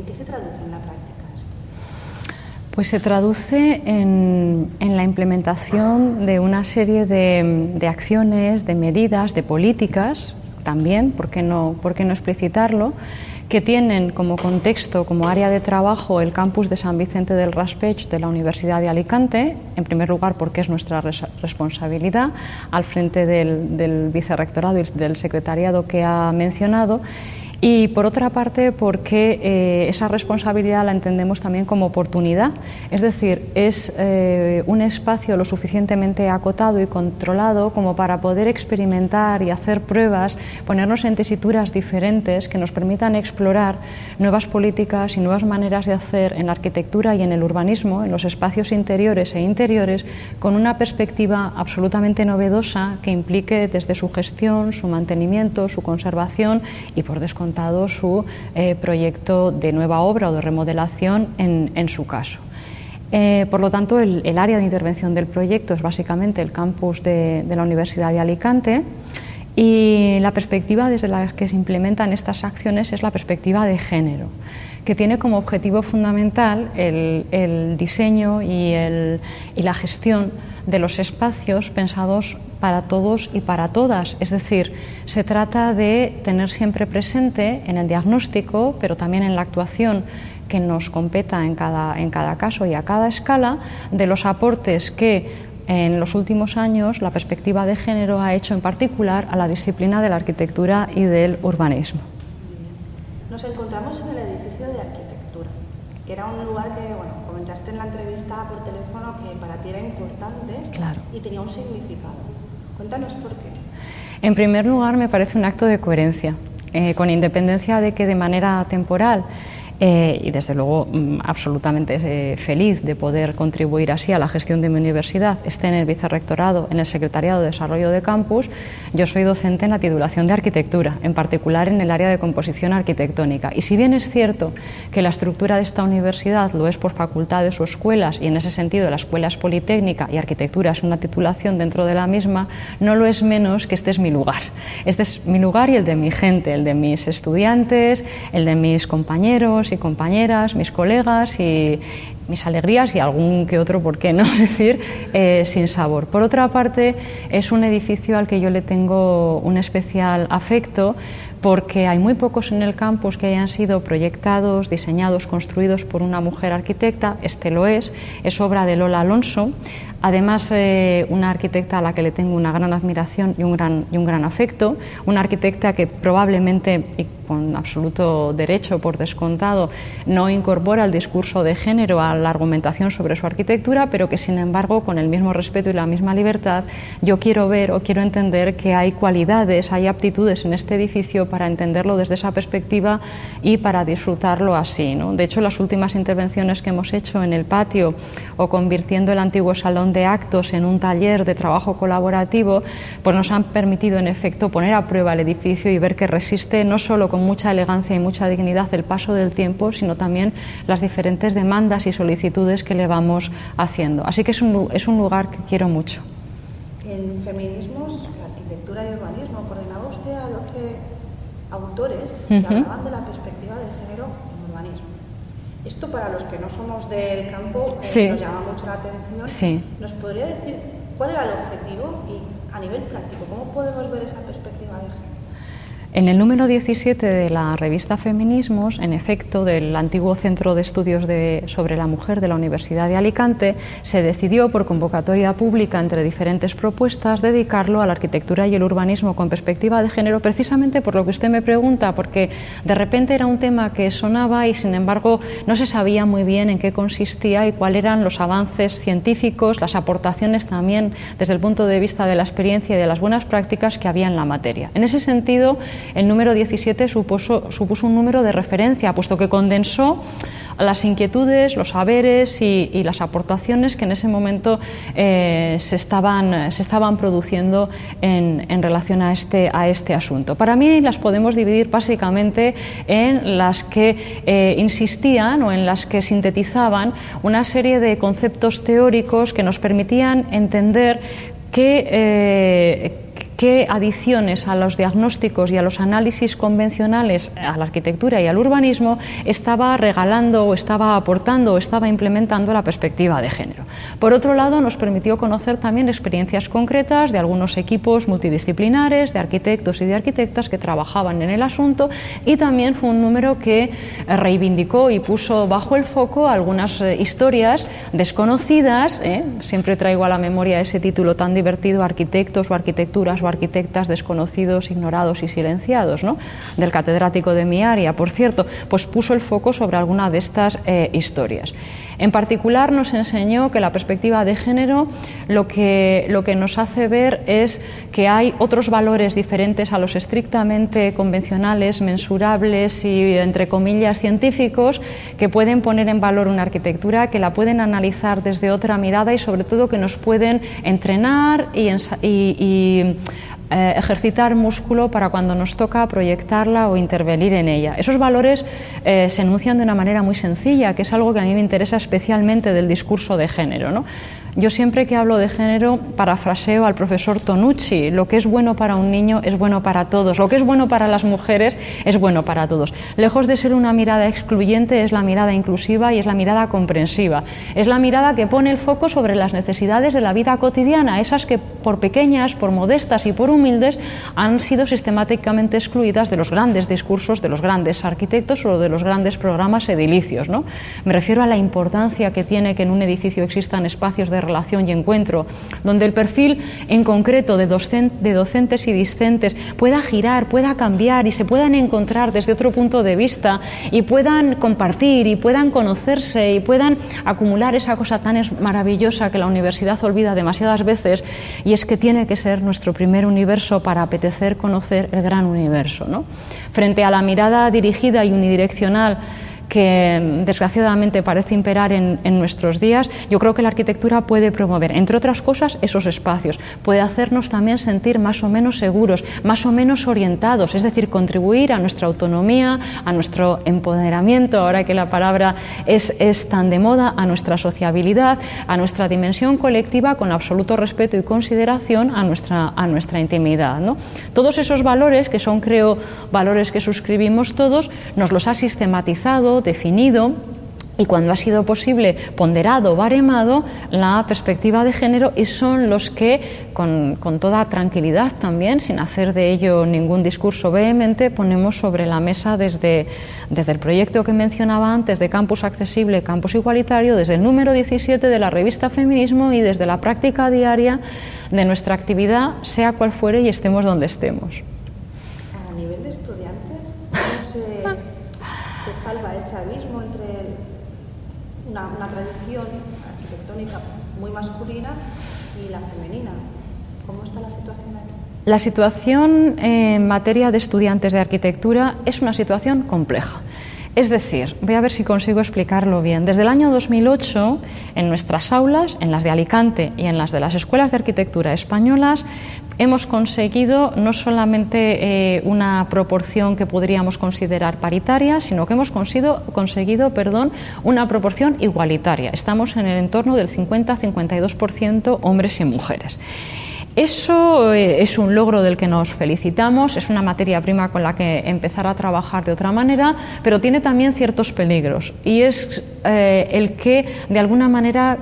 ¿En qué se traduce en la práctica? Pues se traduce en, la implementación de una serie de, acciones, de medidas, de políticas también, ¿por qué no, por no explicitarlo? que tienen como contexto, como área de trabajo, el campus de San Vicente del Raspech de la Universidad de Alicante, en primer lugar porque es nuestra responsabilidad, al frente del, del vicerrectorado y del secretariado que ha mencionado, y por otra parte porque eh, esa responsabilidad la entendemos también como oportunidad, es decir, es eh, un espacio lo suficientemente acotado y controlado como para poder experimentar y hacer pruebas, ponernos en tesituras diferentes que nos permitan explorar nuevas políticas y nuevas maneras de hacer en la arquitectura y en el urbanismo, en los espacios interiores e interiores, con una perspectiva absolutamente novedosa que implique desde su gestión, su mantenimiento, su conservación y por descontado su eh, proyecto de nueva obra o de remodelación en, su caso. Eh, por lo tanto, el, área de intervención del proyecto es básicamente el campus de, la Universidad de Alicante y la perspectiva desde la que se implementan estas acciones es la perspectiva de género, que tiene como objetivo fundamental el, diseño y, y la gestión de los espacios pensados para todos y para todas. Es decir, se trata de tener siempre presente en el diagnóstico, pero también en la actuación que nos competa en cada, en cada caso y a cada escala, de los aportes que en los últimos años la perspectiva de género ha hecho en particular a la disciplina de la arquitectura y del urbanismo. Nos encontramos en el edificio de arquitectura, que era un lugar que, bueno, comentaste en la entrevista por teléfono que para ti era importante y tenía un significado. Cuéntanos por qué. En primer lugar, me parece un acto de coherencia, eh, con independencia de que de manera temporal eh, y desde luego mm, absolutamente eh, feliz de poder contribuir así a la gestión de mi universidad, esté en el vicerrectorado, en el secretariado de desarrollo de campus. Yo soy docente en la titulación de arquitectura, en particular en el área de composición arquitectónica. Y si bien es cierto que la estructura de esta universidad lo es por facultades o escuelas, y en ese sentido la escuela es politécnica y arquitectura es una titulación dentro de la misma, no lo es menos que este es mi lugar. Este es mi lugar y el de mi gente, el de mis estudiantes, el de mis compañeros y compañeras, mis colegas y mis alegrías y algún que otro, ¿por qué no decir?, eh, sin sabor. Por otra parte, es un edificio al que yo le tengo un especial afecto porque hay muy pocos en el campus que hayan sido proyectados, diseñados, construidos por una mujer arquitecta. Este lo es, es obra de Lola Alonso. Además, eh, una arquitecta a la que le tengo una gran admiración y un gran, y un gran afecto, una arquitecta que probablemente, y con absoluto derecho por descontado, no incorpora el discurso de género a la argumentación sobre su arquitectura, pero que sin embargo, con el mismo respeto y la misma libertad, yo quiero ver o quiero entender que hay cualidades, hay aptitudes en este edificio para entenderlo desde esa perspectiva y para disfrutarlo así. ¿no? De hecho, las últimas intervenciones que hemos hecho en el patio o convirtiendo el antiguo salón de actos en un taller de trabajo colaborativo, pues nos han permitido en efecto poner a prueba el edificio y ver que resiste no solo con mucha elegancia y mucha dignidad el paso del tiempo, sino también las diferentes demandas y solicitudes que le vamos haciendo. Así que es un, es un lugar que quiero mucho. En feminismos, arquitectura y urbanismo, coordinaba usted a 12 hablaban de la perspectiva de género en urbanismo. Esto para los que no somos del campo eh, nos llama mucho la atención. ¿Nos podría decir cuál era el objetivo y a nivel práctico, cómo podemos ver esa perspectiva? En el número 17 de la revista Feminismos, en efecto, del antiguo Centro de Estudios sobre la Mujer de la Universidad de Alicante, se decidió por convocatoria pública entre diferentes propuestas dedicarlo a la arquitectura y el urbanismo con perspectiva de género, precisamente por lo que usted me pregunta, porque de repente era un tema que sonaba y sin embargo no se sabía muy bien en qué consistía y cuáles eran los avances científicos, las aportaciones también desde el punto de vista de la experiencia y de las buenas prácticas que había en la materia. En ese sentido, el número 17 supuso, un número de referencia, puesto que condensó las inquietudes, los saberes y, las aportaciones que en ese momento eh, se, estaban, se estaban produciendo en, relación a este, a este asunto. Para mí las podemos dividir básicamente en las que eh, insistían o en las que sintetizaban una serie de conceptos teóricos que nos permitían entender que eh, qué adiciones a los diagnósticos y a los análisis convencionales a la arquitectura y al urbanismo estaba regalando o estaba aportando o estaba implementando la perspectiva de género. Por otro lado, nos permitió conocer también experiencias concretas de algunos equipos multidisciplinares, de arquitectos y de arquitectas que trabajaban en el asunto y también fue un número que reivindicó y puso bajo el foco algunas eh, historias desconocidas. ¿eh? Siempre traigo a la memoria ese título tan divertido, arquitectos o arquitecturas o arquitectas desconocidos, ignorados y silenciados, ¿no? del catedrático de mi área, por cierto, pues puso el foco sobre alguna de estas eh, historias. En particular nos enseñó que la perspectiva de género lo que, lo que nos hace ver es que hay otros valores diferentes a los estrictamente convencionales, mensurables y, entre comillas, científicos, que pueden poner en valor una arquitectura, que la pueden analizar desde otra mirada y, sobre todo, que nos pueden entrenar y, y eh, ejercitar músculo para cuando nos toca proyectarla o intervenir en ella. Esos valores eh, se enuncian de una manera muy sencilla, que es algo que a mí me interesa especialmente del discurso de género. ¿no? Yo siempre que hablo de género parafraseo al profesor Tonucci, lo que es bueno para un niño es bueno para todos, lo que es bueno para las mujeres es bueno para todos. Lejos de ser una mirada excluyente es la mirada inclusiva y es la mirada comprensiva. Es la mirada que pone el foco sobre las necesidades de la vida cotidiana, esas que por pequeñas, por modestas y por humildes han sido sistemáticamente excluidas de los grandes discursos de los grandes arquitectos o de los grandes programas edilicios. ¿no? Me refiero a la importancia que tiene que en un edificio existan espacios de relación y encuentro, donde el perfil en concreto de, de docentes y discentes pueda girar, pueda cambiar y se puedan encontrar desde otro punto de vista y puedan compartir y puedan conocerse y puedan acumular esa cosa tan maravillosa que la universidad olvida demasiadas veces y es que tiene que ser nuestro primer universo para apetecer conocer el gran universo. ¿no? Frente a la mirada dirigida y unidireccional que desgraciadamente parece imperar en, nuestros días, yo creo que la arquitectura puede promover, entre otras cosas, esos espacios. Puede hacernos también sentir más o menos seguros, más o menos orientados, es decir, contribuir a nuestra autonomía, a nuestro empoderamiento, ahora que la palabra es, es tan de moda, a nuestra sociabilidad, a nuestra dimensión colectiva con absoluto respeto y consideración a nuestra, a nuestra intimidad. ¿no? Todos esos valores, que son, creo, valores que suscribimos todos, nos los ha sistematizado, definido y cuando ha sido posible ponderado, baremado la perspectiva de género y son los que con, toda tranquilidad también, sin hacer de ello ningún discurso vehemente, ponemos sobre la mesa desde, desde el proyecto que mencionaba antes de Campus Accesible, Campus Igualitario, desde el número 17 de la revista Feminismo y desde la práctica diaria de nuestra actividad, sea cual fuere y estemos donde estemos. una, tradición arquitectónica masculina y la femenina. ¿Cómo está la situación aquí? La situación en materia de estudiantes de arquitectura es una situación compleja. Es decir, voy a ver si consigo explicarlo bien. Desde el año 2008, en nuestras aulas, en las de Alicante y en las de las escuelas de arquitectura españolas, hemos conseguido no solamente eh, una proporción que podríamos considerar paritaria, sino que hemos conseguido, perdón, una proporción igualitaria. Estamos en el entorno del 50-52% hombres y mujeres. Eso eh, es un logro del que nos felicitamos, es una materia prima con la que empezar a trabajar de otra manera, pero tiene también ciertos peligros y es eh, el que de alguna manera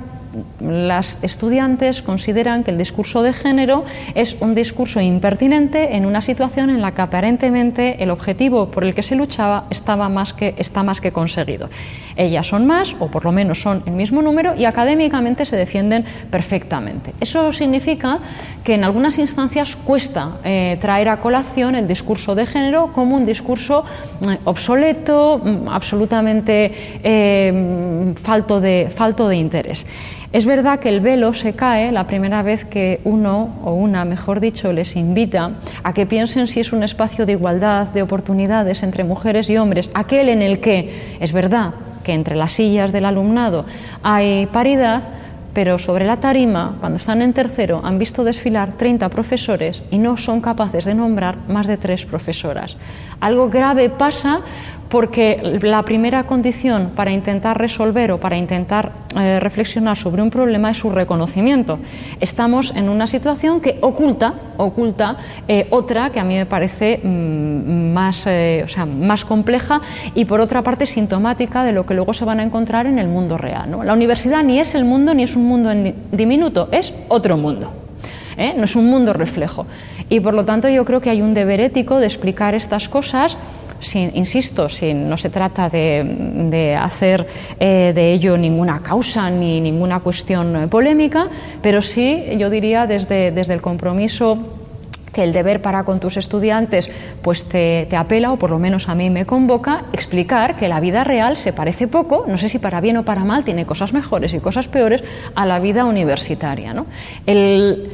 las estudiantes consideran que el discurso de género es un discurso impertinente en una situación en la que aparentemente el objetivo por el que se luchaba estaba más que, está más que conseguido. Ellas son más, o por lo menos son el mismo número, y académicamente se defienden perfectamente. Eso significa que en algunas instancias cuesta eh, traer a colación el discurso de género como un discurso eh, obsoleto, mm, absolutamente eh, falto, de, falto de interés. Es verdad que el velo se cae la primera vez que uno o una, mejor dicho, les invita a que piensen si es un espacio de igualdad, de oportunidades entre mujeres y hombres, aquel en el que es verdad que entre las sillas del alumnado hay paridad, pero sobre la tarima, cuando están en tercero, han visto desfilar 30 profesores y no son capaces de nombrar más de tres profesoras. Algo grave pasa porque la primera condición para intentar resolver o para intentar eh, reflexionar sobre un problema es su reconocimiento. Estamos en una situación que oculta, oculta eh, otra que a mí me parece mm, más, eh, o sea, más compleja y por otra parte sintomática de lo que luego se van a encontrar en el mundo real. La universidad ni es el mundo ni es un mundo en diminuto, es otro mundo. no es un mundo reflejo. Y por lo tanto yo creo que hay un deber ético de explicar estas cosas insisto, no se trata de, hacer eh, de ello ninguna causa ni ninguna cuestión polémica, pero sí, yo diría, desde, desde el compromiso que el deber para con tus estudiantes pues te, te, apela, o por lo menos a mí me convoca, explicar que la vida real se parece poco, no sé si para bien o para mal, tiene cosas mejores y cosas peores, a la vida universitaria. ¿no? El,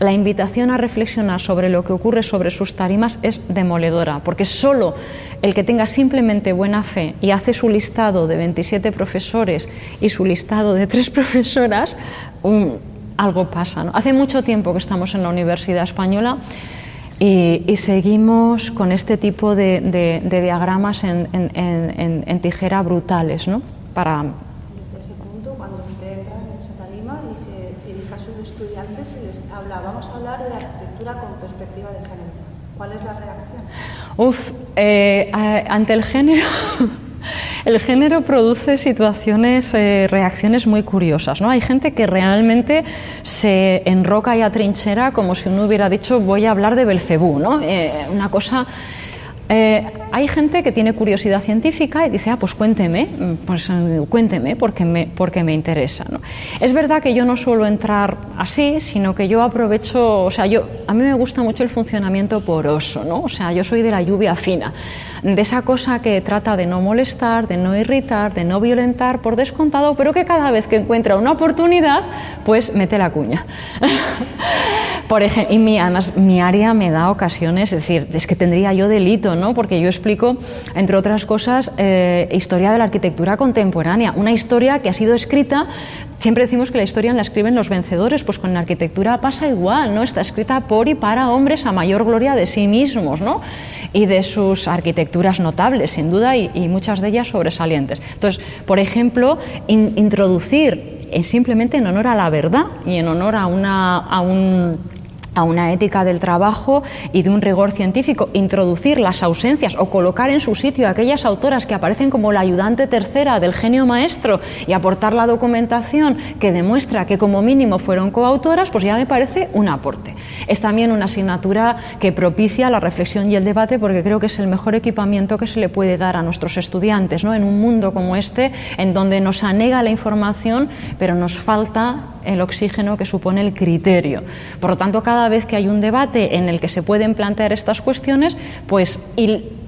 la invitación a reflexionar sobre lo que ocurre sobre sus tarimas es demoledora, porque solo el que tenga simplemente buena fe y hace su listado de 27 profesores y su listado de tres profesoras, algo pasa. Hace mucho tiempo que estamos en la Universidad Española y, seguimos con este tipo de, diagramas en, en, tijera brutales, ¿no? Para, vamos a hablar de arquitectura con perspectiva de género. ¿Cuál es la reacción? Uf, eh, ante el género. El género produce situaciones, eh, reacciones muy curiosas. ¿no? Hay gente que realmente se enroca y atrinchera como si uno hubiera dicho voy a hablar de Belcebú. ¿no? Eh, una cosa eh, hay gente que tiene curiosidad científica y dice, ah, pues cuénteme, pues eh, cuénteme porque me, porque me interesa. ¿no? Es verdad que yo no suelo entrar así, sino que yo aprovecho, o sea, yo, a mí me gusta mucho el funcionamiento poroso, ¿no? o sea, yo soy de la lluvia fina, de esa cosa que trata de no molestar, de no irritar, de no violentar por descontado, pero que cada vez que encuentra una oportunidad, pues mete la cuña. por ejemplo, y mi, además mi área me da ocasiones, es decir, es que tendría yo delito, porque yo explico, entre otras cosas, eh, historia de la arquitectura contemporánea, una historia que ha sido escrita Siempre decimos que la historia la escriben los vencedores, pues con la arquitectura pasa igual, ¿no? Está escrita por y para hombres a mayor gloria de sí mismos, ¿no? Y de sus arquitecturas notables, sin duda, y, muchas de ellas sobresalientes. Entonces, por ejemplo, introducir simplemente en honor a la verdad y en honor a, una, a un a una ética del trabajo y de un rigor científico, introducir las ausencias o colocar en su sitio aquellas autoras que aparecen como la ayudante tercera del genio maestro y aportar la documentación que demuestra que como mínimo fueron coautoras, pues ya me parece un aporte. Es también una asignatura que propicia la reflexión y el debate porque creo que es el mejor equipamiento que se le puede dar a nuestros estudiantes, ¿no? En un mundo como este, en donde nos anega la información, pero nos falta el oxígeno que supone el criterio. Por lo tanto, cada vez que hay un debate en el que se pueden plantear estas cuestiones, pues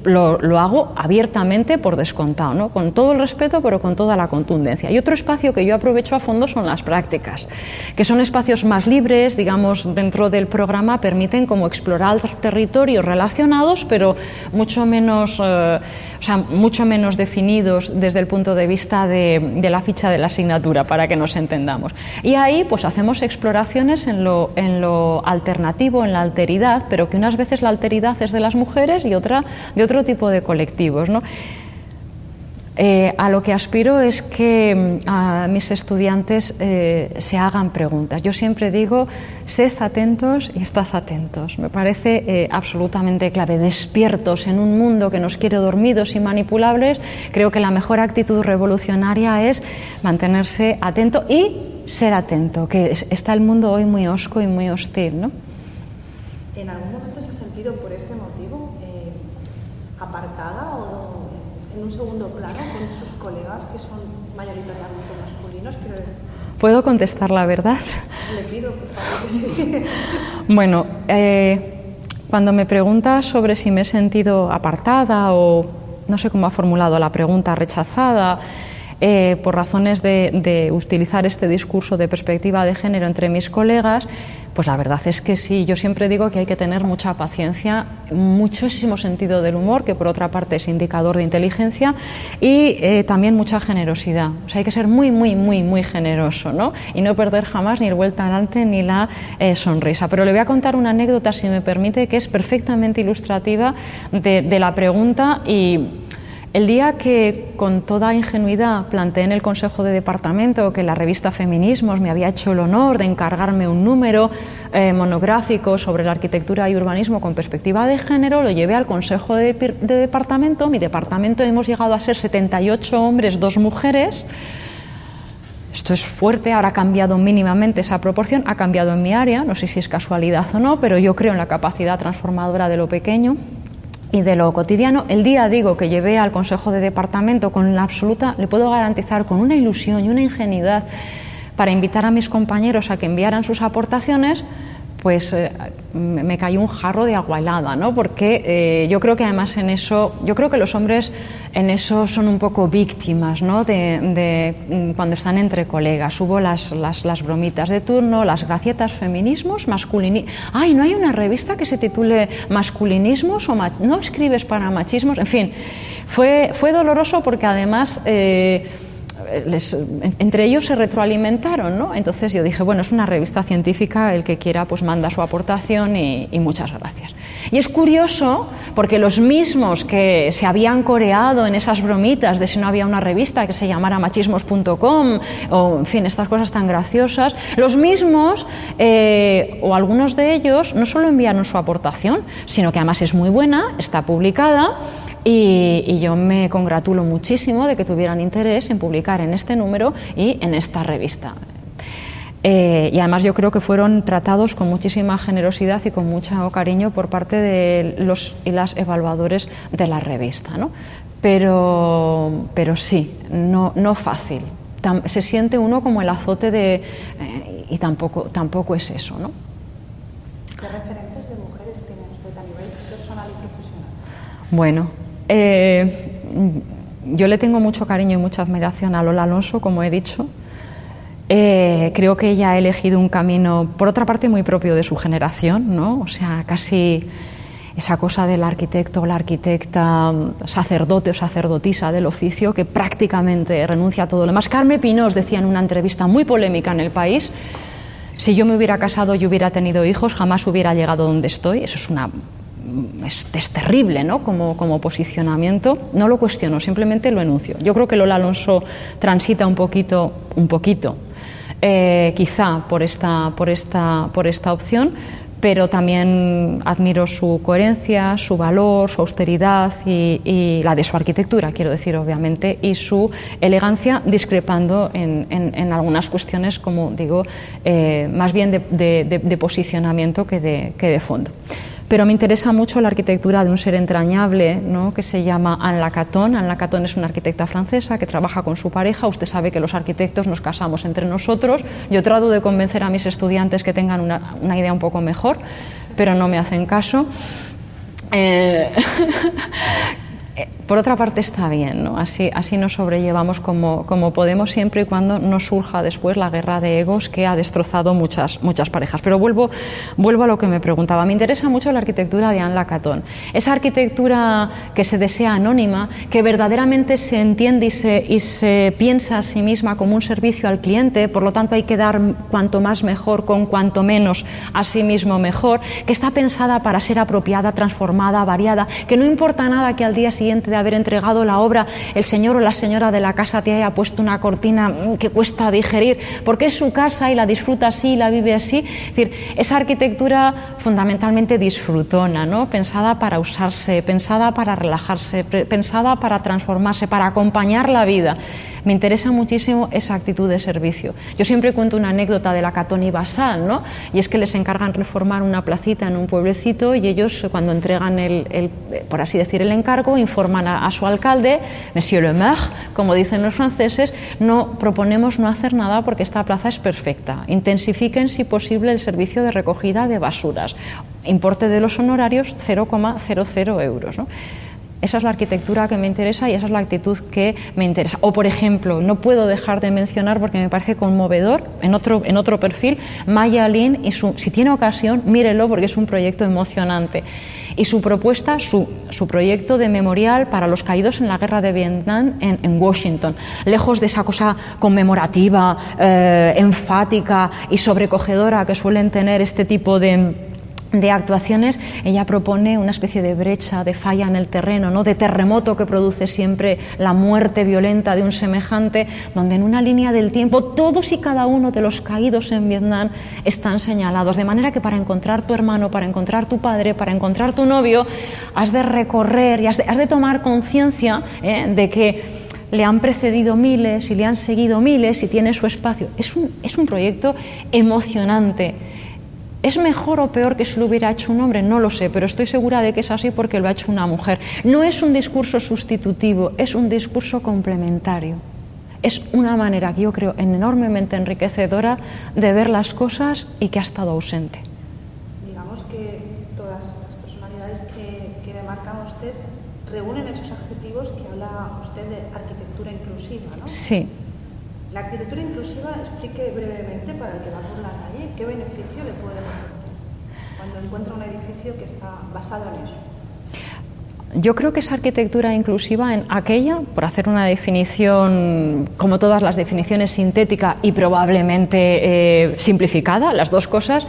lo, hago abiertamente por descontado, ¿no? con todo el respeto, pero con toda la contundencia. Y otro espacio que yo aprovecho a fondo son las prácticas, que son espacios más libres, digamos, dentro del programa permiten como explorar territorios relacionados, pero mucho menos, eh, o sea, mucho menos definidos desde el punto de vista de, la ficha de la asignatura, para que nos entendamos. Y ahí pues hacemos exploraciones en lo, alternativo, en la alteridad, pero que unas veces la alteridad es de las mujeres y otra de otro tipo de colectivos. ¿no? Eh, a lo que aspiro es que mm, a mis estudiantes eh, se hagan preguntas. Yo siempre digo, sed atentos y estad atentos. Me parece eh, absolutamente clave. Despiertos en un mundo que nos quiere dormidos y manipulables, creo que la mejor actitud revolucionaria es mantenerse atento y ser atento, que está el mundo hoy muy osco y muy hostil. ¿no? ¿En algún momento se ha sentido por este motivo apartada o en un segundo plano con sus colegas que son mayoritariamente masculinos? ¿Puedo contestar la verdad? Le pido, por favor, sí. bueno, eh, cuando me preguntas sobre si me he sentido apartada o no sé cómo ha formulado la pregunta, rechazada, eh, por razones de, utilizar este discurso de perspectiva de género entre mis colegas, pues la verdad es que sí, yo siempre digo que hay que tener mucha paciencia, muchísimo sentido del humor, que por otra parte es indicador de inteligencia, y eh, también mucha generosidad. O sea, hay que ser muy, muy, muy, muy generoso, ¿no? Y no perder jamás ni el vuelta adelante ni la eh, sonrisa. Pero le voy a contar una anécdota, si me permite, que es perfectamente ilustrativa de, de la pregunta y el día que con toda ingenuidad planteé en el Consejo de Departamento que la revista Feminismos me había hecho el honor de encargarme un número eh, monográfico sobre la arquitectura y urbanismo con perspectiva de género, lo llevé al Consejo de, Departamento. Mi departamento hemos llegado a ser 78 hombres, dos mujeres. Esto es fuerte, ahora ha cambiado mínimamente esa proporción, ha cambiado en mi área, no sé si es casualidad o no, pero yo creo en la capacidad transformadora de lo pequeño y de lo cotidiano. El día, digo, que llevé al Consejo de Departamento con la absoluta, le puedo garantizar, con una ilusión y una ingenuidad para invitar a mis compañeros a que enviaran sus aportaciones, pues eh, me cayó un jarro de agua helada, ¿no? Porque eh, yo creo que además en eso, yo creo que los hombres en eso son un poco víctimas, ¿no? De, mm, cuando están entre colegas. Hubo las, las, bromitas de turno, las gracietas feminismos, masculinismos. Ay, ¿no hay una revista que se titule masculinismos o no escribes para machismos? En fin, fue, fue doloroso porque además... Eh, entre ellos se retroalimentaron, ¿no? Entonces yo dije, bueno, es una revista científica, el que quiera pues manda su aportación y, muchas gracias. Y es curioso porque los mismos que se habían coreado en esas bromitas de si no había una revista que se llamara machismos.com o en fin, estas cosas tan graciosas, los mismos eh, o algunos de ellos no solo enviaron su aportación, sino que además es muy buena, está publicada y, yo me congratulo muchísimo de que tuvieran interés en publicar en este número y en esta revista. Eh, y además yo creo que fueron tratados con muchísima generosidad y con mucho cariño por parte de los y las evaluadores de la revista. ¿no? Pero, pero sí, no, no fácil. se siente uno como el azote de... Eh, y tampoco, tampoco es eso. ¿no? ¿Qué referentes de mujeres tiene usted a nivel personal y profesional? Bueno, eh, yo le tengo mucho cariño y mucha admiración a Lola Alonso, como he dicho. Eh, creo que ella ha elegido un camino, por otra parte, muy propio de su generación, ¿no? O sea, casi esa cosa del arquitecto o la arquitecta sacerdote o sacerdotisa del oficio que prácticamente renuncia a todo lo demás. Carmen Pinós decía en una entrevista muy polémica en El País, si yo me hubiera casado y hubiera tenido hijos, jamás hubiera llegado donde estoy. Eso es una es, terrible ¿no? como, como, posicionamiento. No lo cuestiono, simplemente lo enuncio. Yo creo que Lola Alonso transita un poquito, un poquito, eh, quizá por esta, por, esta, por esta opción, pero también admiro su coherencia, su valor, su austeridad y, la de su arquitectura, quiero decir, obviamente, y su elegancia, discrepando en, en, algunas cuestiones, como digo, eh, más bien de, de, posicionamiento que de, que de fondo pero me interesa mucho la arquitectura de un ser entrañable ¿no? que se llama Anne Lacaton. Anne Lacaton es una arquitecta francesa que trabaja con su pareja. Usted sabe que los arquitectos nos casamos entre nosotros. Yo trato de convencer a mis estudiantes que tengan una, una idea un poco mejor, pero no me hacen caso. Eh, Eh, por otra parte está bien, ¿no? así, así nos sobrellevamos como, como, podemos siempre y cuando no surja después la guerra de egos que ha destrozado muchas, muchas parejas. Pero vuelvo, vuelvo a lo que me preguntaba. Me interesa mucho la arquitectura de Anne Lacaton. Esa arquitectura que se desea anónima, que verdaderamente se entiende y se, y se piensa a sí misma como un servicio al cliente, por lo tanto hay que dar cuanto más mejor con cuanto menos a sí mismo mejor, que está pensada para ser apropiada, transformada, variada, que no importa nada que al día siguiente de haber entregado la obra, el señor o la señora de la casa te haya puesto una cortina mm, que cuesta digerir, porque es su casa y la disfruta así y la vive así. Es decir, esa arquitectura fundamentalmente disfrutona, ¿no? pensada para usarse, pensada para relajarse, pensada para transformarse, para acompañar la vida. Me interesa muchísimo esa actitud de servicio. Yo siempre cuento una anécdota de la Catoni Basal, ¿no? y es que les encargan reformar una placita en un pueblecito y ellos cuando entregan el, por así decir, el encargo, informan a, su alcalde, Monsieur le maire, como dicen los franceses, no proponemos no hacer nada porque esta plaza es perfecta. Intensifiquen, si posible, el servicio de recogida de basuras. Importe de los honorarios 0,00 euros. ¿no? Esa es la arquitectura que me interesa y esa es la actitud que me interesa. O, por ejemplo, no puedo dejar de mencionar, porque me parece conmovedor, en otro, en otro perfil, Maya Lin, y su, si tiene ocasión, mírelo porque es un proyecto emocionante. Y su propuesta, su, su proyecto de memorial para los caídos en la guerra de Vietnam en, Washington, lejos de esa cosa conmemorativa, eh, enfática y sobrecogedora que suelen tener este tipo de de actuaciones, ella propone una especie de brecha, de falla en el terreno, ¿no? de terremoto que produce siempre la muerte violenta de un semejante, donde en una línea del tiempo todos y cada uno de los caídos en Vietnam están señalados. De manera que para encontrar tu hermano, para encontrar tu padre, para encontrar tu novio, has de recorrer y has de, tomar conciencia ¿eh? de que le han precedido miles y le han seguido miles y tiene su espacio. Es un, es un proyecto emocionante ¿Es mejor o peor que si lo hubiera hecho un hombre? No lo sé, pero estoy segura de que es así porque lo ha hecho una mujer. No es un discurso sustitutivo, es un discurso complementario. Es una manera que yo creo enormemente enriquecedora de ver las cosas y que ha estado ausente. Digamos que todas estas personalidades que, que demarcan usted reúnen esos adjetivos que habla usted de arquitectura inclusiva, ¿no? Sí. La arquitectura inclusiva, explique brevemente para el que va calle qué beneficio le puede aportar cuando encuentra un edificio que está basado en eso. Yo creo que esa arquitectura inclusiva en aquella, por hacer una definición, como todas las definiciones, sintética y probablemente eh, simplificada, las dos cosas,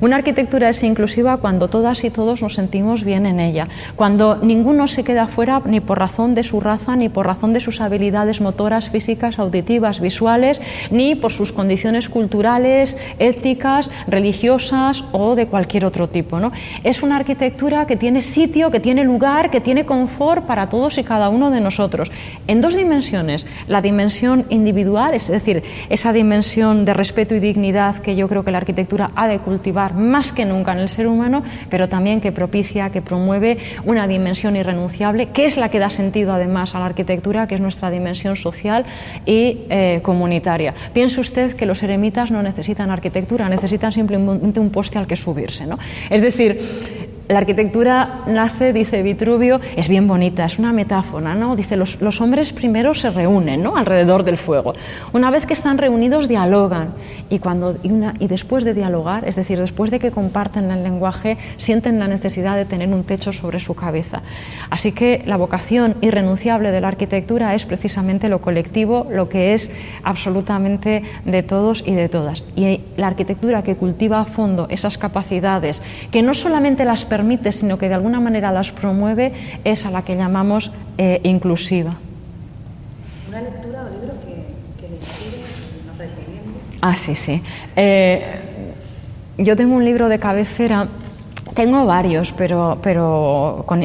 una arquitectura es inclusiva cuando todas y todos nos sentimos bien en ella, cuando ninguno se queda fuera ni por razón de su raza, ni por razón de sus habilidades motoras, físicas, auditivas, visuales, ni por sus condiciones culturales, éticas, religiosas o de cualquier otro tipo. ¿no? Es una arquitectura que tiene sitio, que tiene lugar, que tiene confort para todos y cada uno de nosotros, en dos dimensiones. La dimensión individual, es decir, esa dimensión de respeto y dignidad que yo creo que la arquitectura ha de cultivar más que nunca en el ser humano, pero también que propicia, que promueve una dimensión irrenunciable, que es la que da sentido además a la arquitectura, que es nuestra dimensión social y eh, comunitaria. Piense usted que los eremitas no necesitan arquitectura, necesitan simplemente un poste al que subirse. ¿no? Es decir, la arquitectura nace, dice Vitruvio, es bien bonita, es una metáfora, ¿no? Dice, los, los hombres primero se reúnen, ¿no? Alrededor del fuego. Una vez que están reunidos, dialogan. Y, cuando, y, una, y después de dialogar, es decir, después de que comparten el lenguaje, sienten la necesidad de tener un techo sobre su cabeza. Así que la vocación irrenunciable de la arquitectura es precisamente lo colectivo, lo que es absolutamente de todos y de todas. Y la arquitectura que cultiva a fondo esas capacidades, que no solamente las permite, sino que de alguna manera las promueve, es a la que llamamos eh, inclusiva. ¿Una lectura o libro que, que le inspire, nos recomiende? Ah, sí, sí. Eh, yo tengo un libro de cabecera, tengo varios, pero, pero con,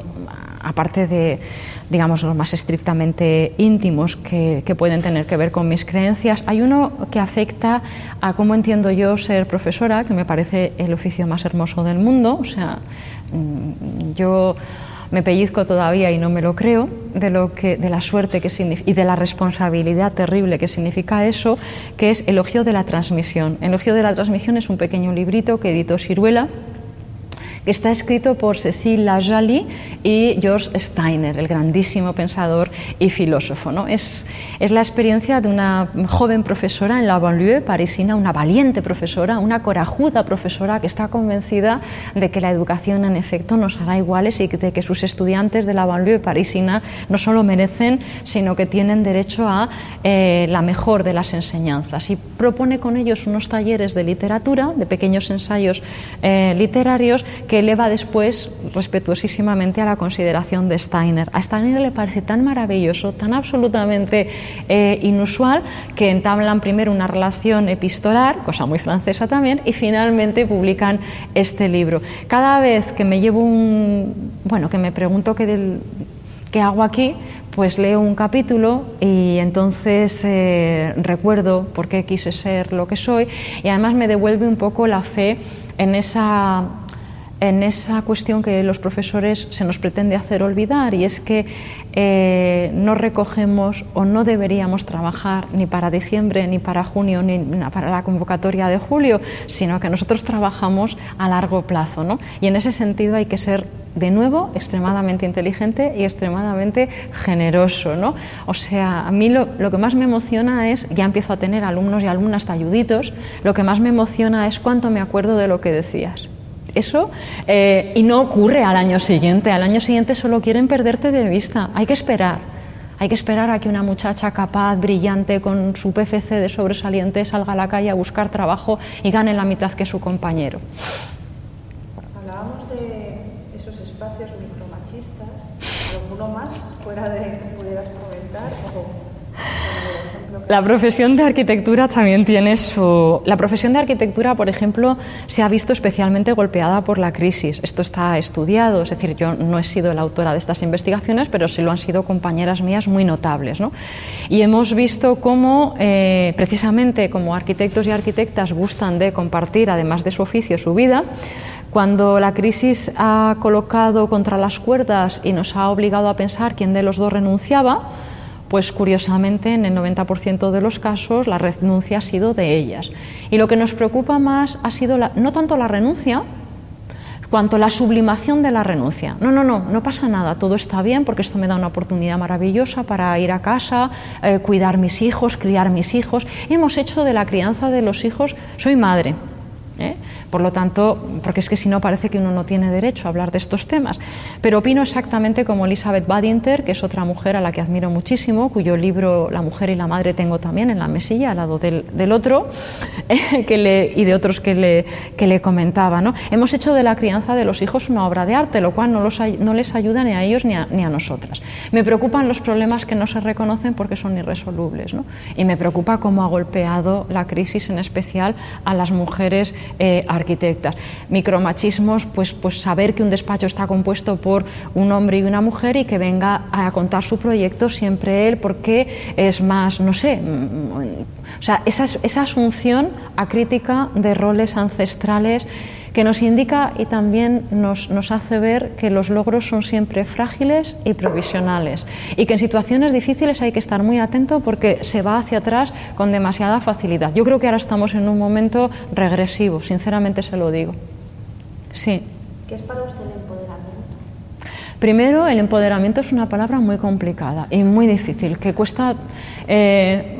aparte de digamos, los más estrictamente íntimos que, pueden tener que ver con mis creencias. Hay uno que afecta a cómo entiendo yo ser profesora, que me parece el oficio más hermoso del mundo. O sea, mm, yo me pellizco todavía y no me lo creo de lo que de la suerte que y de la responsabilidad terrible que significa eso, que es Elogio de la transmisión. Elogio de la transmisión es un pequeño librito que editó Siruela que está escrito por Cécile Lajali y George Steiner, el grandísimo pensador y filósofo. ¿no? Es, es la experiencia de una joven profesora en la banlieue parisina, una valiente profesora, una corajuda profesora que está convencida de que la educación en efecto nos hará iguales y de que sus estudiantes de la banlieue parisina no solo merecen, sino que tienen derecho a eh, la mejor de las enseñanzas. Y propone con ellos unos talleres de literatura, de pequeños ensayos eh, literarios, eleva después respetuosísimamente a la consideración de Steiner. A Steiner le parece tan maravilloso, tan absolutamente eh, inusual, que entablan primero una relación epistolar, cosa muy francesa también, y finalmente publican este libro. Cada vez que me llevo un, bueno, que me pregunto qué, qué hago aquí, pues leo un capítulo y entonces eh, recuerdo por qué quise ser lo que soy y además me devuelve un poco la fe en esa en esa cuestión que los profesores se nos pretende hacer olvidar y es que eh, no recogemos o no deberíamos trabajar ni para diciembre, ni para junio, ni para la convocatoria de julio, sino que nosotros trabajamos a largo plazo. ¿no? Y en ese sentido hay que ser de nuevo, extremadamente inteligente y extremadamente generoso, ¿no? O sea, a mí lo, lo, que más me emociona es, ya empiezo a tener alumnos y alumnas talluditos, lo que más me emociona es cuánto me acuerdo de lo que decías. Eso, eh, y no ocurre al año siguiente. Al año siguiente solo quieren perderte de vista. Hay que esperar. Hay que esperar a que una muchacha capaz, brillante, con su PFC de sobresaliente, salga a la calle a buscar trabajo y gane la mitad que su compañero. Hablábamos de esos espacios micromachistas. ¿Alguno más fuera de que pudieras comentar? O la profesión de arquitectura también tiene su... La profesión de arquitectura, por ejemplo, se ha visto especialmente golpeada por la crisis. Esto está estudiado, es decir, yo no he sido la autora de estas investigaciones, pero sí lo han sido compañeras mías muy notables. ¿no? Y hemos visto cómo, eh, precisamente como arquitectos y arquitectas gustan de compartir, además de su oficio, su vida, cuando la crisis ha colocado contra las cuerdas y nos ha obligado a pensar quién de los dos renunciaba, pues curiosamente en el 90% de los casos la renuncia ha sido de ellas. Y lo que nos preocupa más ha sido no tanto la renuncia, cuanto la sublimación de la renuncia. No, no, no, no pasa nada, todo está bien porque esto me da una oportunidad maravillosa para ir a casa, eh, cuidar mis hijos, criar mis hijos. Hemos hecho de la crianza de los hijos, soy madre. Por lo tanto, porque es que si no parece que uno no tiene derecho a hablar de estos temas. Pero opino exactamente como Elizabeth Badinter, que es otra mujer a la que admiro muchísimo, cuyo libro La mujer y la madre tengo también en la mesilla, al lado del, otro, le, y de otros que le, comentaba. Hemos hecho de la crianza de los hijos una obra de arte, lo cual no, les ayuda ni a ellos ni a, ni a, nosotras. Me preocupan los problemas que no se reconocen porque son irresolubles. ¿no? Y me preocupa cómo ha golpeado la crisis, en especial a las mujeres eh, arquitectas. Micromachismos, pues, pues saber que un despacho está compuesto por un hombre y una mujer y que venga a contar su proyecto siempre él, porque es más, no sé, mm, o sea, esa, esa asunción acrítica de roles ancestrales que nos indica y también nos, nos, hace ver que los logros son siempre frágiles y provisionales y que en situaciones difíciles hay que estar muy atento porque se va hacia atrás con demasiada facilidad. Yo creo que ahora estamos en un momento regresivo, sinceramente se lo digo. Sí. ¿Qué es para usted el empoderamiento? Primero, el empoderamiento es una palabra muy complicada y muy difícil, que cuesta... Eh,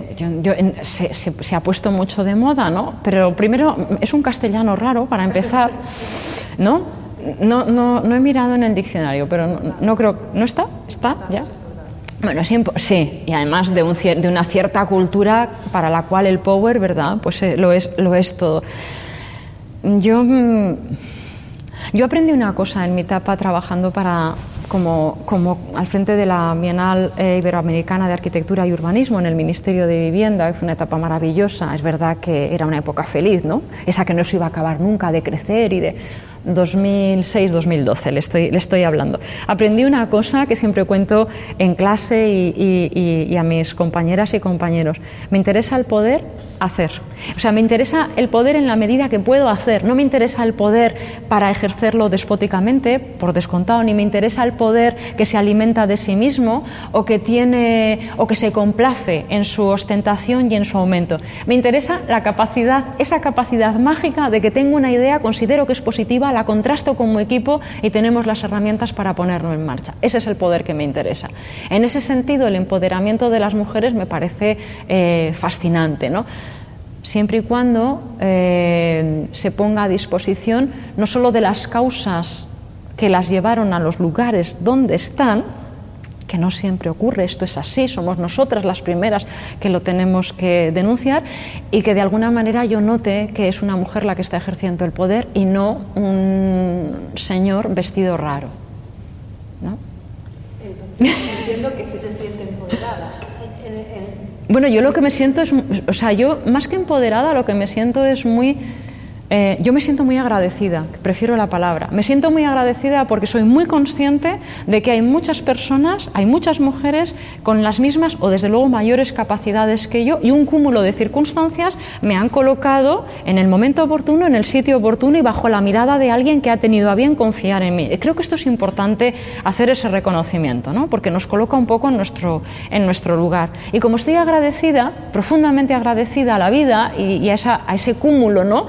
se, ha puesto mucho de moda, ¿no? Pero primero es un castellano raro para empezar, ¿no? No, no, no he mirado en el diccionario, pero no, creo. ¿No está? ¿Está? ¿Ya? Bueno, sí, y además de, un, de, una cierta cultura para la cual el power, ¿verdad? Pues eh, lo, es, lo es todo. Yo, mm, yo aprendí una cosa en mi etapa trabajando para, como, como, al frente de la Bienal eh, Iberoamericana de Arquitectura y Urbanismo en el Ministerio de Vivienda, fue una etapa maravillosa. Es verdad que era una época feliz, ¿no? Esa que no se iba a acabar nunca de crecer y de 2006-2012 le estoy, le estoy hablando. Aprendí una cosa que siempre cuento en clase y, y, a mis compañeras y compañeros. Me interesa el poder hacer. O sea, me interesa el poder en la medida que puedo hacer. No me interesa el poder para ejercerlo despóticamente, por descontado, ni me interesa el poder que se alimenta de sí mismo o que tiene o que se complace en su ostentación y en su aumento. Me interesa la capacidad, esa capacidad mágica de que tengo una idea, considero que es positiva, la contrasto como equipo y tenemos las herramientas para ponerlo en marcha. Ese es el poder que me interesa. En ese sentido, el empoderamiento de las mujeres me parece eh, fascinante, ¿no? siempre y cuando eh, se ponga a disposición no solo de las causas que las llevaron a los lugares donde están, que no siempre ocurre, esto es así, somos nosotras las primeras que lo tenemos que denunciar y que de alguna manera yo note que es una mujer la que está ejerciendo el poder y no un señor vestido raro. ¿no? Entonces, entiendo que sí se siente empoderada. Bueno, yo lo que me siento es, o sea, yo más que empoderada, lo que me siento es muy eh, yo me siento muy agradecida, prefiero la palabra. Me siento muy agradecida porque soy muy consciente de que hay muchas personas, hay muchas mujeres con las mismas o desde luego mayores capacidades que yo y un cúmulo de circunstancias me han colocado en el momento oportuno, en el sitio oportuno y bajo la mirada de alguien que ha tenido a bien confiar en mí. creo que esto es importante hacer ese reconocimiento, ¿no? porque nos coloca un poco en nuestro, en nuestro lugar. Y como estoy agradecida, profundamente agradecida a la vida y, a, a ese cúmulo ¿no?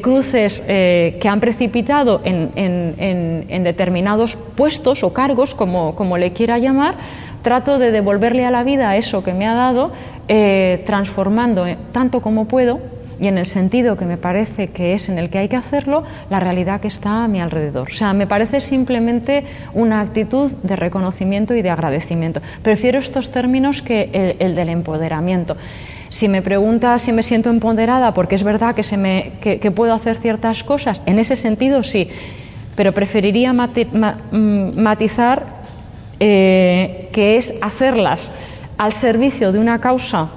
Cruces eh, que han precipitado en, determinados puestos o cargos, como, como, le quiera llamar, trato de devolverle a la vida eso que me ha dado, eh, transformando eh, tanto como puedo y en el sentido que me parece que es en el que hay que hacerlo, la realidad que está a mi alrededor. O sea, me parece simplemente una actitud de reconocimiento y de agradecimiento. Prefiero estos términos que el del empoderamiento. Si me pregunta si me siento empoderada, porque es verdad que, se me, que, puedo hacer ciertas cosas, en ese sentido sí, pero preferiría mm, matizar eh, que es hacerlas al servicio de una causa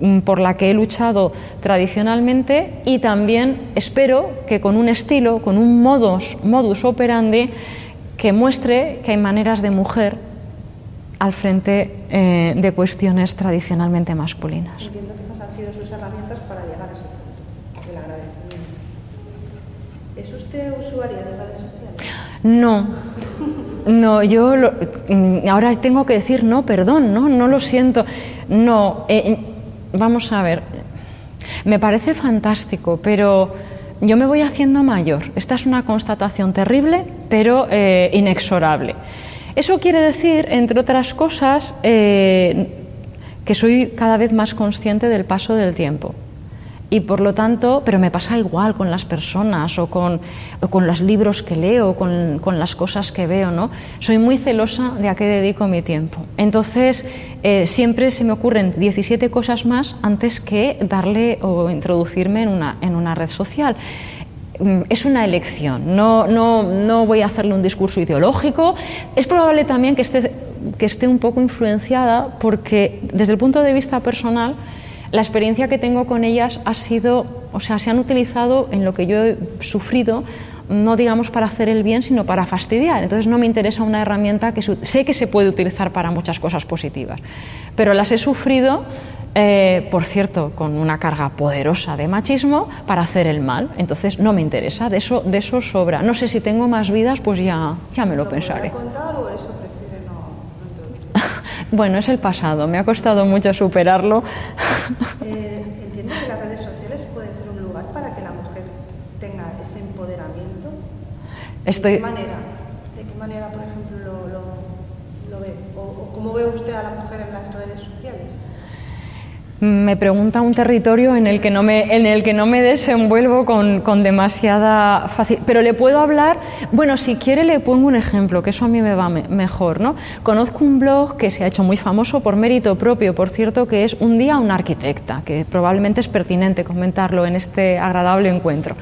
mm, por la que he luchado tradicionalmente y también espero que con un estilo, con un modus, modus operandi que muestre que hay maneras de mujer al frente eh, de cuestiones tradicionalmente masculinas. Entiendo que esas han sido sus herramientas para llegar a ese punto, el agradecimiento. ¿Es usted usuaria de redes sociales? No. No, yo mm, ahora tengo que decir no, perdón, no, no lo siento. No, eh, vamos a ver. Me parece fantástico, pero yo me voy haciendo mayor. Esta es una constatación terrible, pero eh, inexorable. Eso quiere decir, entre otras cosas, eh, que soy cada vez más consciente del paso del tiempo. Y por lo tanto, pero me pasa igual con las personas o con, los libros que leo, con, las cosas que veo, ¿no? Soy muy celosa de a qué dedico mi tiempo. Entonces, eh, siempre se me ocurren 17 cosas más antes que darle o introducirme en una, en una red social. Mm, es una elección, no, no, no, voy a hacerle un discurso ideológico. Es probable también que esté, que esté un poco influenciada porque desde el punto de vista personal la experiencia que tengo con ellas ha sido, o sea, se han utilizado en lo que yo he sufrido, no digamos para hacer el bien, sino para fastidiar. Entonces no me interesa una herramienta que sé que se puede utilizar para muchas cosas positivas, pero las he sufrido eh, por cierto, con una carga poderosa de machismo para hacer el mal. Entonces no me interesa, de eso, de eso sobra. No sé si tengo más vidas, pues ya, ya me lo, pensaré. contar o eso prefiere no, bueno, es el pasado, me ha costado mucho superarlo. eh, ¿Entiende que las redes sociales pueden ser un lugar para que la mujer tenga ese empoderamiento? ¿De qué manera, de qué manera por ejemplo, lo, lo, ve? ¿O cómo ve usted a la mujer en las redes sociales? Me pregunta un territorio en el que no me, en el que no me desenvuelvo con, con, demasiada facilidad. Pero le puedo hablar, bueno, si quiere le pongo un ejemplo, que eso a mí me va mejor. ¿no? Conozco un blog que se ha hecho muy famoso por mérito propio, por cierto, que es Un día una arquitecta, que probablemente es pertinente comentarlo en este agradable encuentro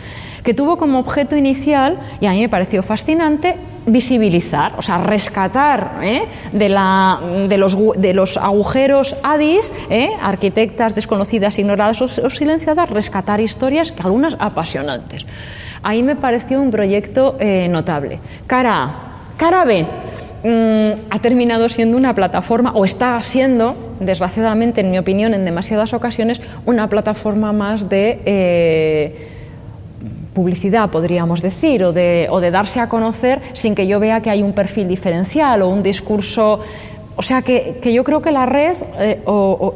que tuvo como objeto inicial, y a mí me pareció fascinante, visibilizar, o sea, rescatar ¿eh? de, la, de, los, de, los, agujeros ADIS, ¿eh? Desconocidas, ignoradas o, silenciadas, rescatar historias que algunas apasionantes. Ahí me pareció un proyecto eh, notable. Cara A. Cara B. Mm, ha terminado siendo una plataforma, o está siendo, desgraciadamente, en mi opinión, en demasiadas ocasiones, una plataforma más de publicidad, podríamos decir, o de, o de darse a conocer sin que yo vea que hay un perfil diferencial o un discurso o sea que, yo creo que la red eh,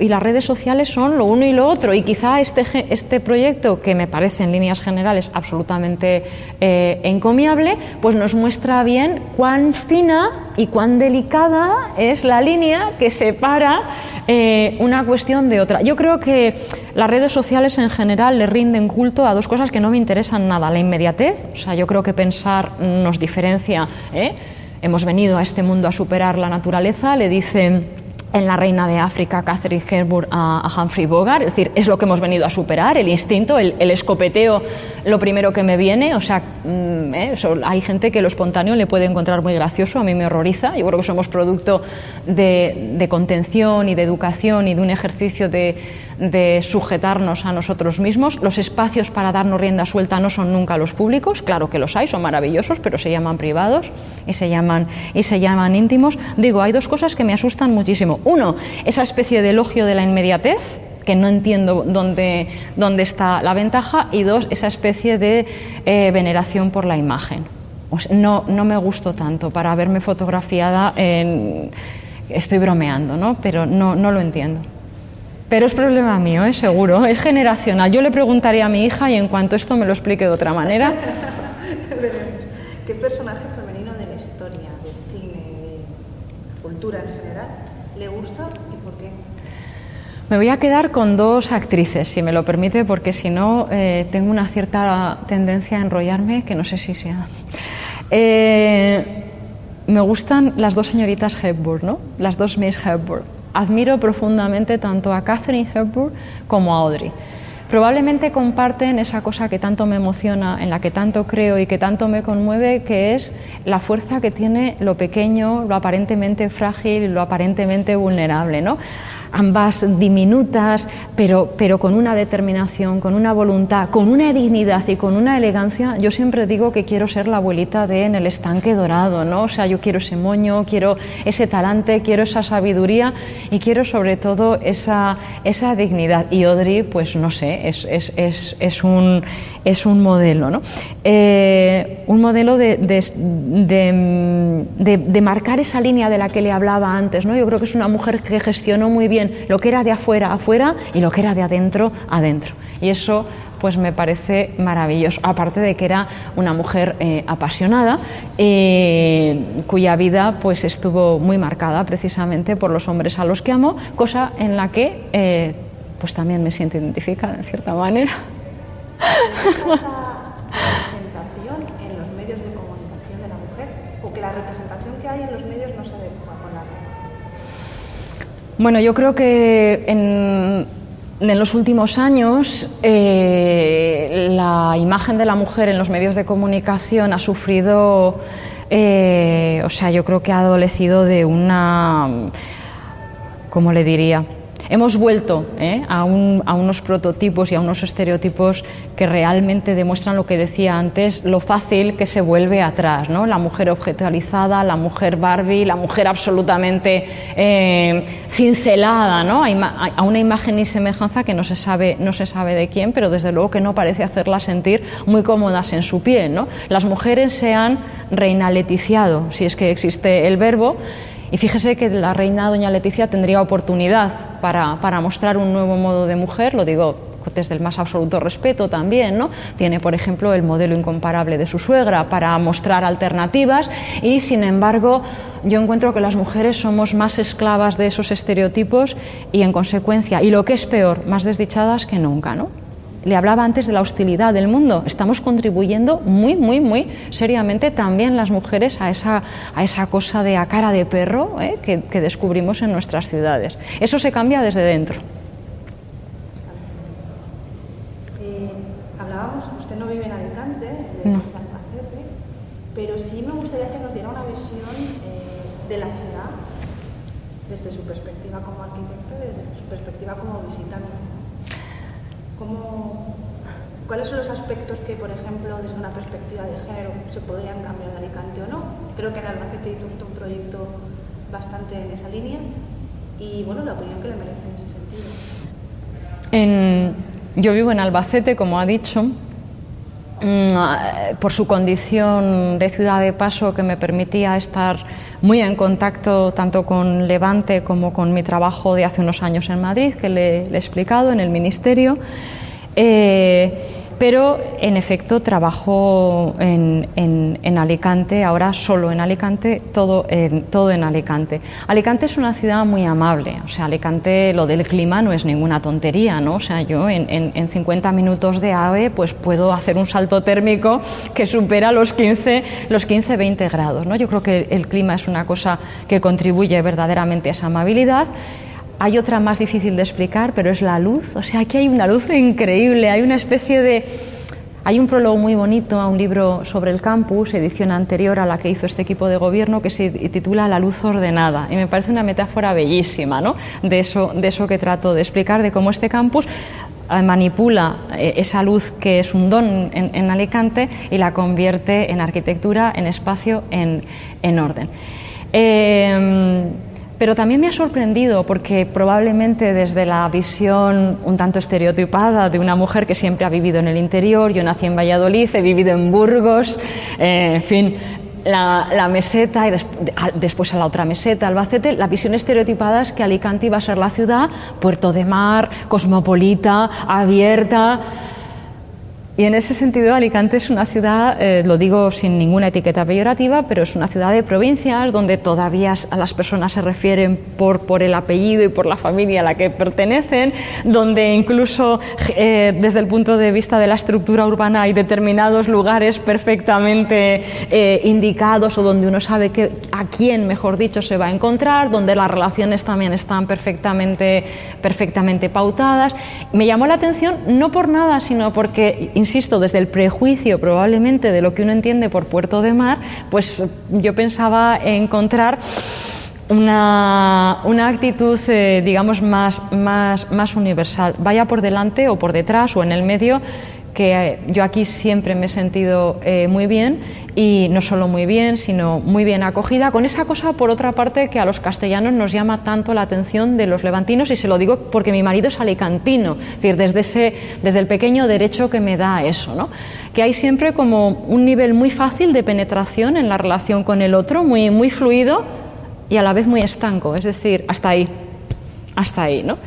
y las redes sociales son lo uno y lo otro y quizá este, este proyecto, que me parece en líneas generales absolutamente eh, encomiable, pues nos muestra bien cuán fina y cuán delicada es la línea que separa eh, una cuestión de otra. Yo creo que las redes sociales en general le rinden culto a dos cosas que no me interesan nada. La inmediatez, o sea, yo creo que pensar nos diferencia hemos venido a este mundo a superar la naturaleza, le dicen en La Reina de África, Catherine Hepburn a, Humphrey Bogart, es decir, es lo que hemos venido a superar, el instinto, el, escopeteo, lo primero que me viene, o sea, mm, eh, hay gente que lo espontáneo le puede encontrar muy gracioso, a mí me horroriza, yo creo que somos producto de contención y de educación y de un ejercicio de, de sujetarnos a nosotros mismos. Los espacios para darnos rienda suelta no son nunca los públicos, claro que los hay, son maravillosos, pero se llaman privados y se llaman, y se llaman íntimos. Digo, hay dos cosas que me asustan muchísimo. Uno, esa especie de elogio de la inmediatez, que no entiendo dónde, dónde está la ventaja, y dos, esa especie de eh, veneración por la imagen. no, no me gustó tanto para verme fotografiada en... Estoy bromeando, ¿no? pero no, no lo entiendo. Pero es problema mío, ¿eh? seguro, es generacional. Yo le preguntaría a mi hija y en cuanto esto me lo explique de otra manera. ¿Qué personaje femenino de la historia, del cine, de la cultura en general, le gusta y por qué? Me voy a quedar con dos actrices, si me lo permite, porque si no eh, tengo una cierta tendencia a enrollarme, que no sé si sea. Eh, me gustan las dos señoritas Hepburn, ¿no? Las dos Miss Hepburn admiro profundamente tanto a Catherine Hepburn como a Audrey. Probablemente comparten esa cosa que tanto me emociona, en la que tanto creo y que tanto me conmueve, que es la fuerza que tiene lo pequeño, lo aparentemente frágil, lo aparentemente vulnerable. ¿no? Ambas diminutas, pero, pero con una determinación, con una voluntad, con una dignidad y con una elegancia. Yo siempre digo que quiero ser la abuelita de en el estanque dorado, ¿no? O sea, yo quiero ese moño, quiero ese talante, quiero esa sabiduría y quiero sobre todo esa, esa dignidad. Y Audrey, pues no sé, es, es, es, es un, es un modelo, ¿no? Eh, un modelo de, de, de, marcar esa línea de la que le hablaba antes. ¿no? Yo creo que es una mujer que gestionó muy bien lo que era de afuera afuera y lo que era de adentro adentro. Y eso pues me parece maravilloso, aparte de que era una mujer eh, apasionada, eh, cuya vida pues estuvo muy marcada precisamente por los hombres a los que amó, cosa en la que pues también me siento identificada en cierta manera representación en los medios de comunicación de la mujer o que la representación que hay en los medios no se adecua con la Bueno, yo creo que en, los últimos años eh, la imagen de la mujer en los medios de comunicación ha sufrido, eh, o sea, yo creo que ha adolecido de una, ¿cómo le diría? Hemos vuelto ¿eh? a, unos prototipos y a unos estereotipos que realmente demuestran lo que decía antes, lo fácil que se vuelve atrás, ¿no? La mujer objetualizada, la mujer Barbie, la mujer absolutamente eh, cincelada, ¿no? A, una imagen y semejanza que no se, sabe, no se sabe de quién, pero desde luego que no parece hacerla sentir muy cómodas en su piel, ¿no? Las mujeres se han reinaleticiado, si es que existe el verbo, y fíjese que la reina doña Leticia tendría oportunidad para, para, mostrar un nuevo modo de mujer, lo digo desde el más absoluto respeto también, ¿no? Tiene, por ejemplo, el modelo incomparable de su suegra para mostrar alternativas y, sin embargo, yo encuentro que las mujeres somos más esclavas de esos estereotipos y, en consecuencia, y lo que es peor, más desdichadas que nunca, ¿no? Le hablaba antes de la hostilidad del mundo. Estamos contribuyendo muy, muy, muy seriamente también las mujeres a esa, a esa cosa de a cara de perro ¿eh? que, descubrimos en nuestras ciudades. Eso se cambia desde dentro. Eh, hablábamos, usted no vive en Alicante, de Albacete, pero sí me gustaría que nos diera una visión eh, de la ciudad desde su perspectiva como arquitecto, desde su perspectiva como visitante. ¿Cuáles son los aspectos que, por ejemplo, desde una perspectiva de género se podrían cambiar de Alicante o no? Creo que en Albacete hizo usted un proyecto bastante en esa línea y, bueno, la opinión que le merece en ese sentido. yo vivo en Albacete, como ha dicho, mm, por su condición de ciudad de paso que me permitía estar muy en contacto tanto con Levante como con mi trabajo de hace unos años en Madrid, que le, he explicado en el Ministerio. Eh, pero en efecto trabajo en, en, Alicante, ahora solo en Alicante, todo en, todo en Alicante. Alicante es una ciudad muy amable, o sea, Alicante lo del clima no es ninguna tontería, ¿no? O sea, yo en, en 50 minutos de AVE pues puedo hacer un salto térmico que supera los 15, los 15 20 grados, ¿no? Yo creo que el clima es una cosa que contribuye verdaderamente a esa amabilidad. Hay otra más difícil de explicar, pero es la luz. O sea, aquí hay una luz increíble, hay una especie de... Hay un prólogo muy bonito a un libro sobre el campus, edición anterior a la que hizo este equipo de gobierno, que se titula La luz ordenada. Y me parece una metáfora bellísima ¿no? de, eso, de eso que trato de explicar, de cómo este campus eh, manipula eh, esa luz que es un don en, Alicante y la convierte en arquitectura, en espacio, en, en orden. Eh, pero también me ha sorprendido porque probablemente desde la visión un tanto estereotipada de una mujer que siempre ha vivido en el interior, yo nací en Valladolid, he vivido en Burgos, eh, en fin, la, meseta y después a la otra meseta, Albacete, la visión estereotipada es que Alicante iba a ser la ciudad, puerto de mar, cosmopolita, abierta. Y en ese sentido, Alicante es una ciudad, eh, lo digo sin ninguna etiqueta peyorativa, pero es una ciudad de provincias donde todavía a las personas se refieren por, por el apellido y por la familia a la que pertenecen, donde incluso eh, desde el punto de vista de la estructura urbana hay determinados lugares perfectamente eh, indicados o donde uno sabe que, a quién, mejor dicho, se va a encontrar, donde las relaciones también están perfectamente, perfectamente pautadas. Me llamó la atención no por nada, sino porque, insisto, desde el prejuicio probablemente de lo que uno entiende por puerto de mar, pues yo pensaba encontrar una, una actitud, eh, digamos, más, más, más universal. Vaya por delante o por detrás o en el medio, que eh, yo aquí siempre me he sentido eh, muy bien y no solo muy bien, sino muy bien acogida, con esa cosa, por otra parte, que a los castellanos nos llama tanto la atención de los levantinos, y se lo digo porque mi marido es alicantino, es decir, desde, ese, desde el pequeño derecho que me da eso, ¿no? que hay siempre como un nivel muy fácil de penetración en la relación con el otro, muy, muy fluido y a la vez muy estanco, es decir, hasta ahí, hasta ahí, ¿no?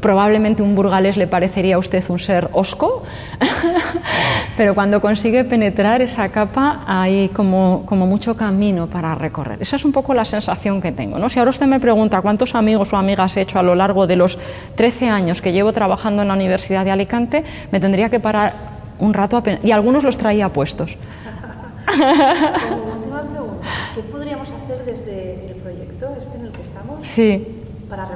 Probablemente un burgalés le parecería a usted un ser osco, pero cuando consigue penetrar esa capa hay como, como, mucho camino para recorrer. Esa es un poco la sensación que tengo. ¿no? Si ahora usted me pregunta cuántos amigos o amigas he hecho a lo largo de los 13 años que llevo trabajando en la Universidad de Alicante, me tendría que parar un rato y algunos los traía puestos. Como última pregunta, ¿qué podríamos hacer desde el proyecto este en el que estamos sí. para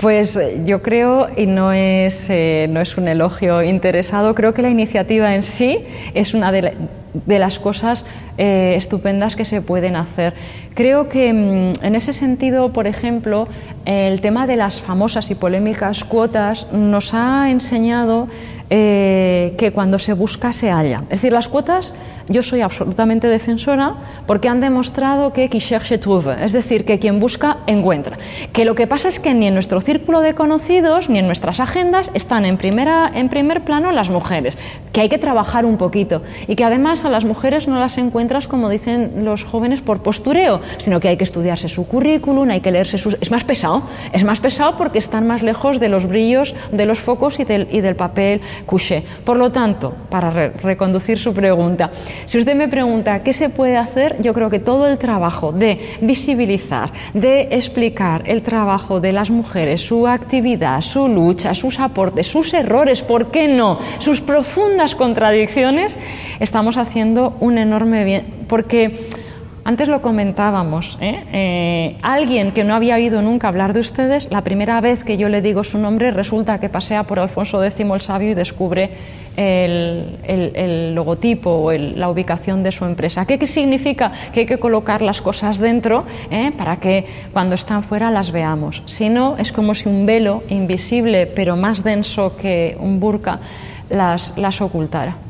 Pues eh, yo creo, y no es, eh, no es un elogio interesado, creo que la iniciativa en sí es una de, las cosas eh, estupendas que se pueden hacer. Creo que mm, en ese sentido, por ejemplo, el tema de las famosas y polémicas cuotas nos ha enseñado que cuando se busca se halla. Es decir, las cuotas yo soy absolutamente defensora porque han demostrado que es decir, que quien busca encuentra. Que lo que pasa es que ni en nuestro círculo de conocidos ni en nuestras agendas están en, primera, en primer plano las mujeres, que hay que trabajar un poquito y que además a las mujeres no las encuentras, como dicen los jóvenes, por postureo, sino que hay que estudiarse su currículum, hay que leerse sus... Es más pesado, es más pesado porque están más lejos de los brillos, de los focos y del, y del papel couché. Por lo tanto, para reconducir su pregunta, si usted me pregunta qué se puede hacer, yo creo que todo el trabajo de visibilizar, de explicar el trabajo de las mujeres, su actividad, su lucha, sus aportes, sus errores, ¿por qué no? Sus profundas contradicciones, estamos haciendo un enorme bien, porque antes lo comentábamos, ¿eh? ¿eh? alguien que no había oído nunca hablar de ustedes, la primera vez que yo le digo su nombre resulta que pasea por Alfonso X el Sabio y descubre el, logotipo o la ubicación de su empresa. ¿Qué, significa? Que hay que colocar las cosas dentro ¿eh? para que cuando están fuera las veamos. Si no, es como si un velo invisible pero más denso que un burka las, las ocultara.